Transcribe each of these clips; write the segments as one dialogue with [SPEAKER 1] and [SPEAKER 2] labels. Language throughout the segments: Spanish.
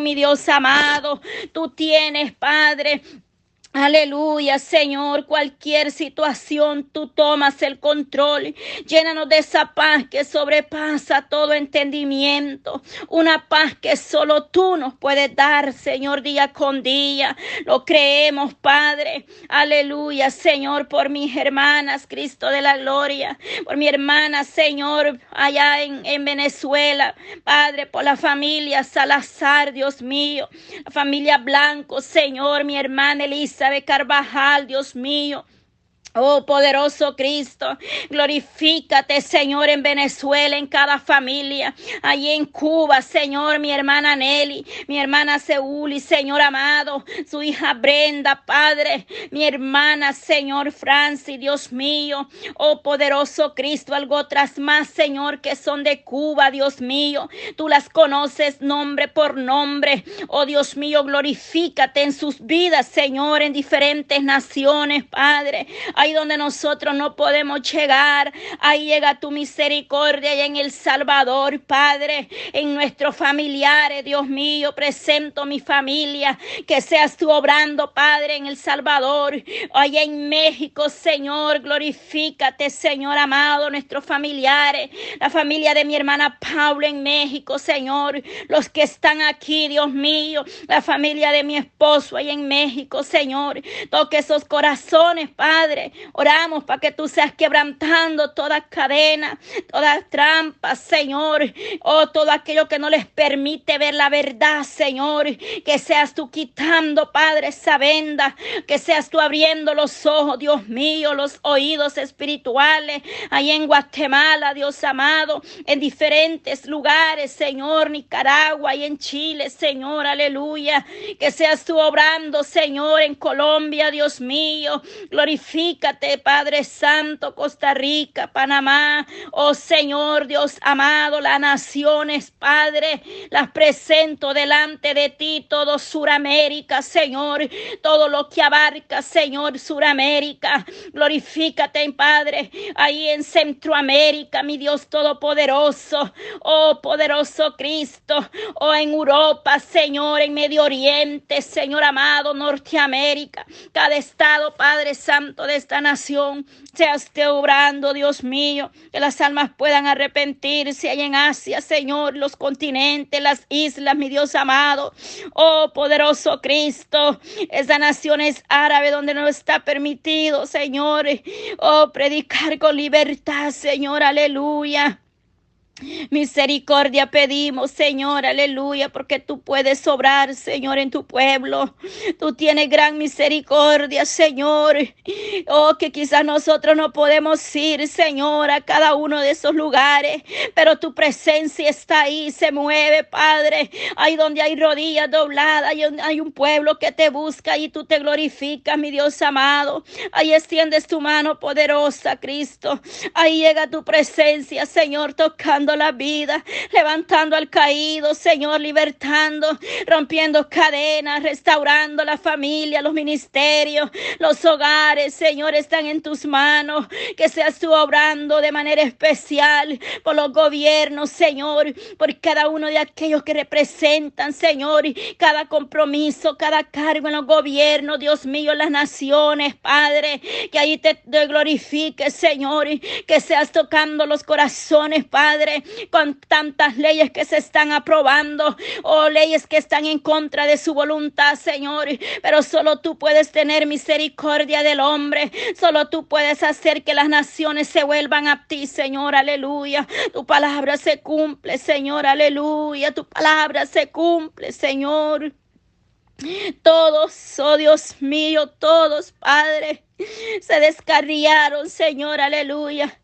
[SPEAKER 1] mi Dios amado. Tú tienes, Padre, Aleluya, Señor, cualquier situación, tú tomas el control. Llénanos de esa paz que sobrepasa todo entendimiento. Una paz que solo tú nos puedes dar, Señor, día con día. Lo creemos, Padre. Aleluya, Señor, por mis hermanas, Cristo de la gloria. Por mi hermana, Señor, allá en, en Venezuela. Padre, por la familia Salazar, Dios mío. La familia Blanco, Señor, mi hermana Elisa de Carvajal, Dios mío. Oh poderoso Cristo, glorifícate Señor en Venezuela, en cada familia, allí en Cuba, Señor, mi hermana Nelly, mi hermana Seúl Señor amado, su hija Brenda, Padre, mi hermana Señor Francis, Dios mío, oh poderoso Cristo, algo otras más Señor que son de Cuba, Dios mío, tú las conoces nombre por nombre, oh Dios mío, glorifícate en sus vidas Señor, en diferentes naciones, Padre ahí donde nosotros no podemos llegar. Ahí llega tu misericordia y en El Salvador, Padre, en nuestros familiares, Dios mío, presento mi familia, que seas tú obrando, Padre, en El Salvador, allá en México, Señor, glorifícate, Señor amado, nuestros familiares, la familia de mi hermana Paula en México, Señor, los que están aquí, Dios mío, la familia de mi esposo ahí en México, Señor, toque esos corazones, Padre, Oramos para que tú seas quebrantando toda cadena, toda trampa, Señor. Oh, todo aquello que no les permite ver la verdad, Señor. Que seas tú quitando, Padre, esa venda. Que seas tú abriendo los ojos, Dios mío, los oídos espirituales. Ahí en Guatemala, Dios amado, en diferentes lugares, Señor, Nicaragua y en Chile, Señor, aleluya. Que seas tú obrando, Señor, en Colombia, Dios mío. Glorifica Padre Santo, Costa Rica, Panamá, oh Señor Dios amado, las naciones, Padre, las presento delante de ti, todo Suramérica, Señor, todo lo que abarca, Señor, Suramérica, glorifícate, Padre, ahí en Centroamérica, mi Dios Todopoderoso, oh poderoso Cristo, oh en Europa, Señor, en Medio Oriente, Señor amado, Norteamérica, cada estado, Padre Santo de esta nación sea esté obrando, Dios mío, que las almas puedan arrepentirse ahí en Asia, Señor, los continentes, las islas, mi Dios amado. Oh, poderoso Cristo, esa nación es árabe donde no está permitido, Señor. Oh, predicar con libertad, Señor, aleluya. Misericordia pedimos, Señor, aleluya, porque tú puedes sobrar, Señor, en tu pueblo. Tú tienes gran misericordia, Señor. Oh, que quizás nosotros no podemos ir, Señor, a cada uno de esos lugares, pero tu presencia está ahí, se mueve, Padre. Ahí donde hay rodillas dobladas, hay un pueblo que te busca y tú te glorificas, mi Dios amado. Ahí extiendes tu mano poderosa, Cristo. Ahí llega tu presencia, Señor, tocando la vida, levantando al caído, Señor, libertando, rompiendo cadenas, restaurando la familia, los ministerios, los hogares, Señor, están en tus manos. Que seas tú obrando de manera especial por los gobiernos, Señor, por cada uno de aquellos que representan, Señor, cada compromiso, cada cargo en los gobiernos, Dios mío, en las naciones, Padre, que ahí te, te glorifique, Señor, que seas tocando los corazones, Padre, con tantas leyes que se están aprobando o leyes que están en contra de su voluntad, Señor. Pero solo tú puedes tener misericordia del hombre. Solo tú puedes hacer que las naciones se vuelvan a ti, Señor. Aleluya. Tu palabra se cumple, Señor. Aleluya. Tu palabra se cumple, Señor. Todos, oh Dios mío, todos, Padre, se descarriaron, Señor, aleluya.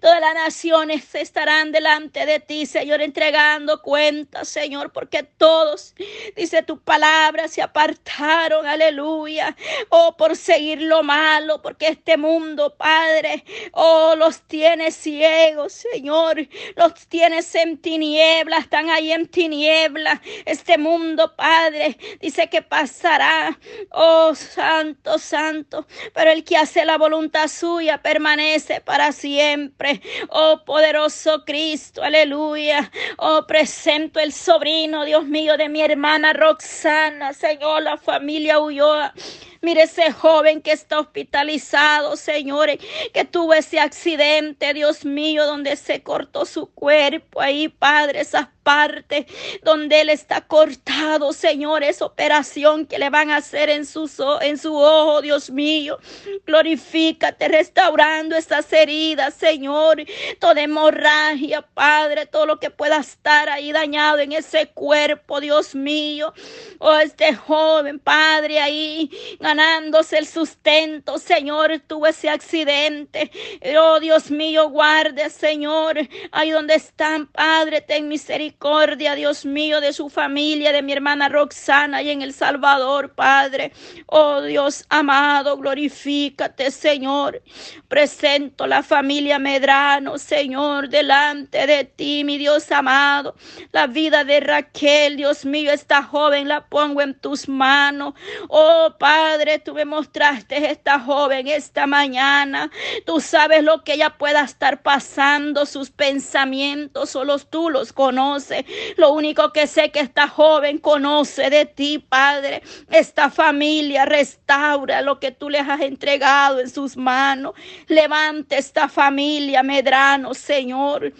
[SPEAKER 1] Todas las naciones estarán delante de ti, Señor, entregando cuentas, Señor, porque todos, dice tu palabra, se apartaron, aleluya. Oh, por seguir lo malo, porque este mundo, Padre, oh, los tiene ciegos, Señor, los tienes en tinieblas, están ahí en tinieblas. Este mundo, Padre, dice que pasará, oh, santo, santo, pero el que hace la voluntad suya permanece para siempre. Oh poderoso Cristo, aleluya. Oh presento el sobrino, Dios mío, de mi hermana Roxana, Señor, la familia Ulloa. Mire ese joven que está hospitalizado, señores, que tuvo ese accidente, Dios mío, donde se cortó su cuerpo ahí, Padre, esas partes donde él está cortado, Señor, esa operación que le van a hacer en su, en su ojo, Dios mío. Glorifícate restaurando esas heridas, Señor, toda hemorragia, Padre, todo lo que pueda estar ahí dañado en ese cuerpo, Dios mío. Oh, este joven, Padre, ahí ganándose el sustento. Señor, tuvo ese accidente. Oh Dios mío, guarde, Señor, ahí donde están, Padre, ten misericordia, Dios mío, de su familia, de mi hermana Roxana y en El Salvador, Padre. Oh Dios amado, glorifícate, Señor. Presento la familia Medrano, Señor, delante de ti, mi Dios amado. La vida de Raquel, Dios mío, esta joven la pongo en tus manos. Oh Padre tú me mostraste esta joven esta mañana. Tú sabes lo que ella pueda estar pasando, sus pensamientos, solo tú los conoces. Lo único que sé que esta joven conoce de ti, Padre. Esta familia restaura lo que tú les has entregado en sus manos. Levante esta familia, Medrano, Señor.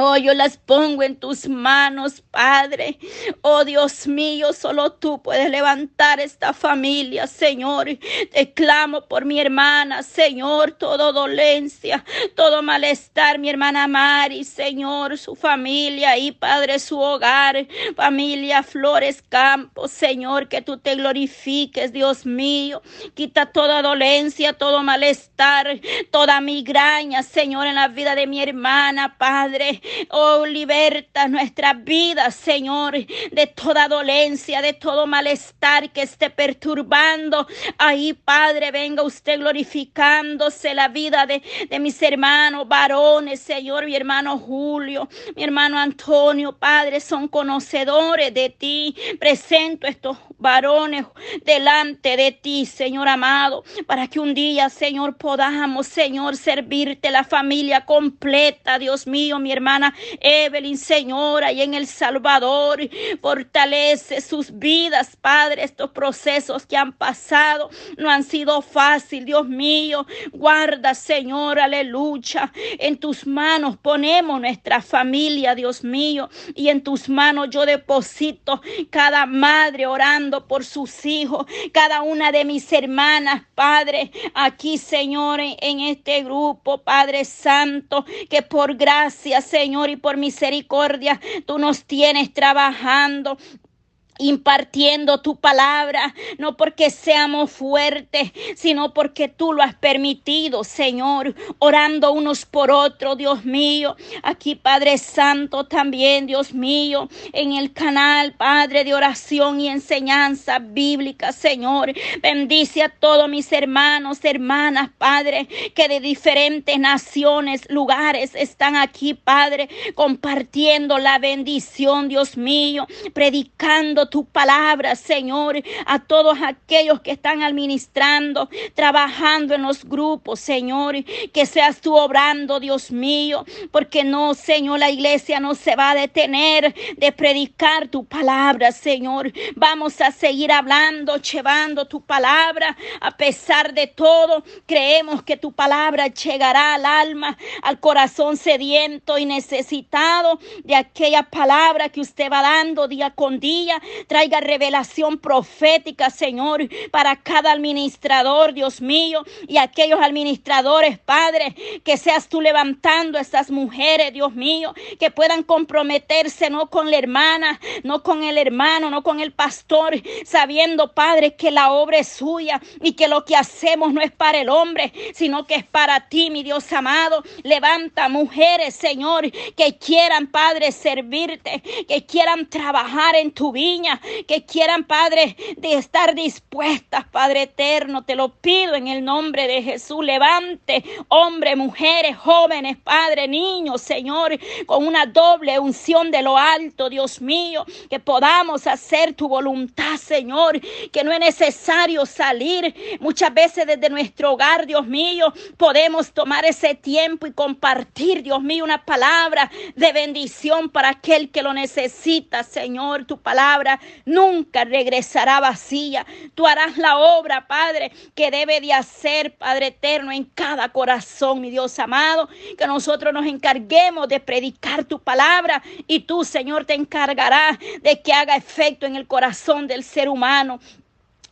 [SPEAKER 1] Oh, yo las pongo en tus manos, Padre. Oh, Dios mío, solo tú puedes levantar esta familia, Señor. Te clamo por mi hermana, Señor, toda dolencia, todo malestar, mi hermana Mari, Señor, su familia y Padre, su hogar, familia Flores Campos, Señor, que tú te glorifiques, Dios mío. Quita toda dolencia, todo malestar, toda migraña, Señor, en la vida de mi hermana, Padre. Oh, liberta nuestra vida, Señor, de toda dolencia, de todo malestar que esté perturbando. Ahí, Padre, venga usted glorificándose la vida de, de mis hermanos varones, Señor, mi hermano Julio, mi hermano Antonio, Padre, son conocedores de ti. Presento estos varones delante de ti, Señor amado, para que un día, Señor, podamos, Señor, servirte la familia completa, Dios mío, mi hermano Evelyn, Señora, y en El Salvador. Fortalece sus vidas, Padre. Estos procesos que han pasado no han sido fácil, Dios mío. Guarda, Señor, aleluya. En tus manos ponemos nuestra familia, Dios mío. Y en tus manos yo deposito cada madre orando por sus hijos, cada una de mis hermanas, Padre, aquí, Señor, en este grupo, Padre Santo, que por gracia, Señor, Señor, y por misericordia tú nos tienes trabajando impartiendo tu palabra, no porque seamos fuertes, sino porque tú lo has permitido, Señor, orando unos por otros, Dios mío. Aquí, Padre Santo, también, Dios mío, en el canal, Padre de oración y enseñanza bíblica, Señor. Bendice a todos mis hermanos, hermanas, Padre, que de diferentes naciones, lugares están aquí, Padre, compartiendo la bendición, Dios mío, predicando tu palabra, Señor, a todos aquellos que están administrando, trabajando en los grupos, Señor, que seas tú obrando, Dios mío, porque no, Señor, la iglesia no se va a detener de predicar tu palabra, Señor. Vamos a seguir hablando, llevando tu palabra, a pesar de todo, creemos que tu palabra llegará al alma, al corazón sediento y necesitado de aquella palabra que usted va dando día con día, Traiga revelación profética, Señor, para cada administrador, Dios mío, y aquellos administradores, Padre, que seas tú levantando a estas mujeres, Dios mío, que puedan comprometerse no con la hermana, no con el hermano, no con el pastor, sabiendo, Padre, que la obra es suya y que lo que hacemos no es para el hombre, sino que es para ti, mi Dios amado. Levanta mujeres, Señor, que quieran, Padre, servirte, que quieran trabajar en tu vida que quieran, Padre, de estar dispuestas, Padre eterno, te lo pido en el nombre de Jesús. Levante, hombres, mujeres, jóvenes, Padre, niños, Señor, con una doble unción de lo alto, Dios mío, que podamos hacer tu voluntad, Señor, que no es necesario salir muchas veces desde nuestro hogar, Dios mío, podemos tomar ese tiempo y compartir, Dios mío, una palabra de bendición para aquel que lo necesita, Señor. Tu palabra nunca regresará vacía. Tú harás la obra, Padre, que debe de hacer, Padre eterno, en cada corazón, mi Dios amado, que nosotros nos encarguemos de predicar tu palabra y tú, Señor, te encargarás de que haga efecto en el corazón del ser humano.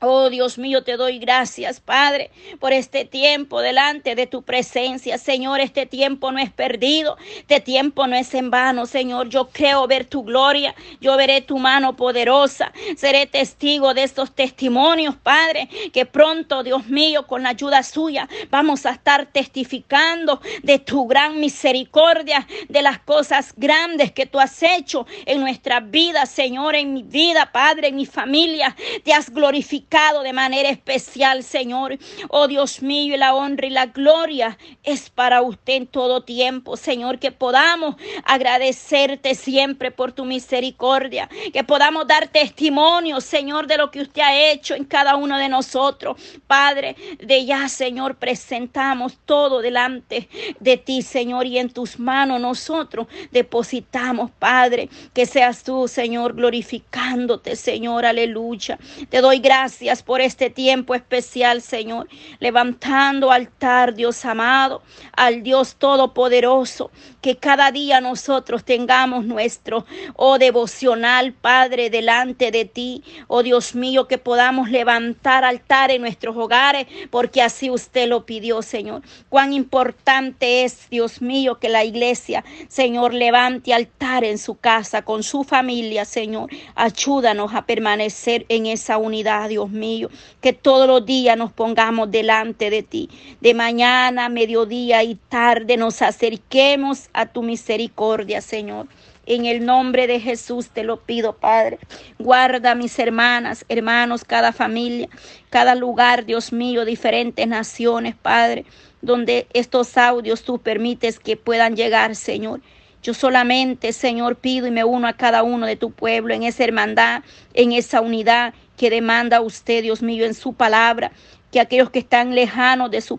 [SPEAKER 1] Oh Dios mío, te doy gracias, Padre, por este tiempo delante de tu presencia. Señor, este tiempo no es perdido, este tiempo no es en vano, Señor. Yo creo ver tu gloria, yo veré tu mano poderosa, seré testigo de estos testimonios, Padre, que pronto, Dios mío, con la ayuda suya, vamos a estar testificando de tu gran misericordia, de las cosas grandes que tú has hecho en nuestra vida, Señor, en mi vida, Padre, en mi familia. Te has glorificado de manera especial, Señor. Oh Dios mío, y la honra y la gloria es para usted en todo tiempo, Señor, que podamos agradecerte siempre por tu misericordia, que podamos dar testimonio, Señor, de lo que usted ha hecho en cada uno de nosotros. Padre, de ya, Señor, presentamos todo delante de ti, Señor, y en tus manos nosotros depositamos, Padre, que seas tú, Señor, glorificándote, Señor, aleluya. Te doy gracias Gracias por este tiempo especial, Señor. Levantando altar, Dios amado, al Dios Todopoderoso. Que cada día nosotros tengamos nuestro, oh devocional, Padre, delante de ti. Oh Dios mío, que podamos levantar altar en nuestros hogares, porque así usted lo pidió, Señor. Cuán importante es, Dios mío, que la iglesia, Señor, levante altar en su casa, con su familia, Señor. Ayúdanos a permanecer en esa unidad, Dios mío, que todos los días nos pongamos delante de ti. De mañana, mediodía y tarde nos acerquemos a tu misericordia, Señor. En el nombre de Jesús te lo pido, Padre. Guarda mis hermanas, hermanos, cada familia, cada lugar, Dios mío, diferentes naciones, Padre, donde estos audios tú permites que puedan llegar, Señor. Yo solamente, Señor, pido y me uno a cada uno de tu pueblo en esa hermandad, en esa unidad que demanda usted, Dios mío, en su palabra, que aquellos que están lejanos de sus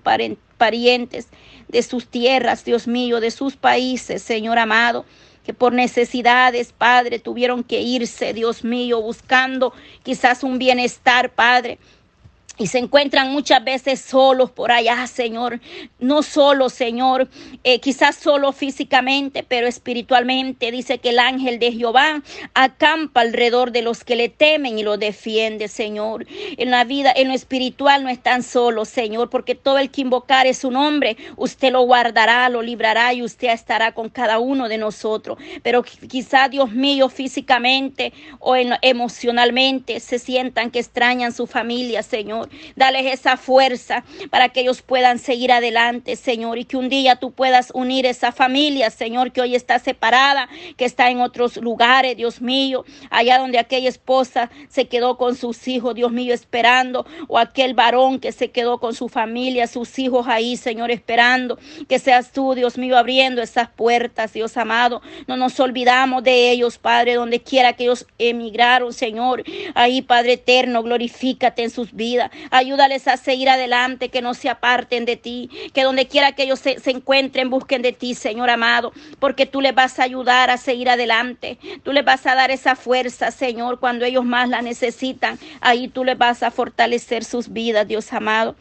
[SPEAKER 1] parientes, de sus tierras, Dios mío, de sus países, Señor amado, que por necesidades, Padre, tuvieron que irse, Dios mío, buscando quizás un bienestar, Padre y se encuentran muchas veces solos por allá, Señor. No solo, Señor, eh, quizás solo físicamente, pero espiritualmente. Dice que el ángel de Jehová acampa alrededor de los que le temen y lo defiende, Señor. En la vida, en lo espiritual no están solos, Señor, porque todo el que invocar es su nombre, usted lo guardará, lo librará y usted estará con cada uno de nosotros. Pero quizás, Dios mío, físicamente o emocionalmente se sientan que extrañan su familia, Señor. Dales esa fuerza para que ellos puedan seguir adelante, Señor, y que un día tú puedas unir esa familia, Señor, que hoy está separada, que está en otros lugares, Dios mío, allá donde aquella esposa se quedó con sus hijos, Dios mío, esperando, o aquel varón que se quedó con su familia, sus hijos ahí, Señor, esperando, que seas tú, Dios mío, abriendo esas puertas, Dios amado. No nos olvidamos de ellos, Padre, donde quiera que ellos emigraron, Señor. Ahí, Padre eterno, glorifícate en sus vidas. Ayúdales a seguir adelante, que no se aparten de ti, que donde quiera que ellos se, encuentren, busquen de ti, Señor amado, porque tú les vas a ayudar a seguir adelante. Tú les vas a dar esa fuerza, Señor, cuando ellos más la necesitan. Ahí tú les vas a fortalecer sus vidas, Dios amado.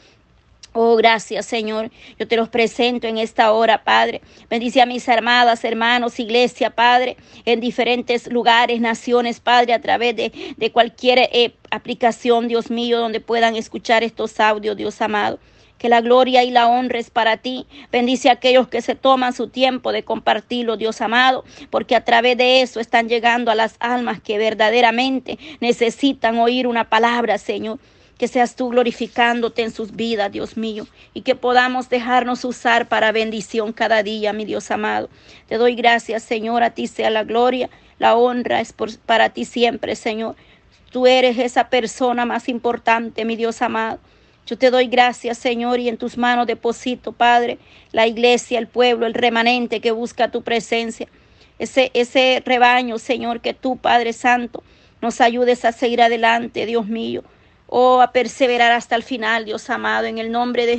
[SPEAKER 1] Oh, gracias, Señor. Yo te los presento en esta hora, Padre. Bendice a mis armadas, hermanos, iglesia, Padre, en diferentes lugares, naciones, Padre, a través de, de cualquier eh, aplicación, Dios mío, donde puedan escuchar estos audios, Dios amado. Que la gloria y la honra es para ti. Bendice a aquellos que se toman su tiempo de compartirlo, Dios amado, porque a través de eso están llegando a las almas que verdaderamente necesitan oír una palabra, Señor que seas tú glorificándote en sus vidas, Dios mío, y que podamos dejarnos usar para bendición cada día, mi Dios amado. Te doy gracias, Señor, a ti sea la gloria, la honra es para ti siempre, Señor. tú eres esa persona más importante, mi Dios amado. Yo te doy gracias, Señor, y en tus manos deposito, Padre, la iglesia, el pueblo, el remanente que busca tu presencia. Ese, ese rebaño, Señor, que tú, Padre Santo, nos ayudes a seguir adelante, Dios mío. Oh, a perseverar hasta el final, Dios amado, en el nombre de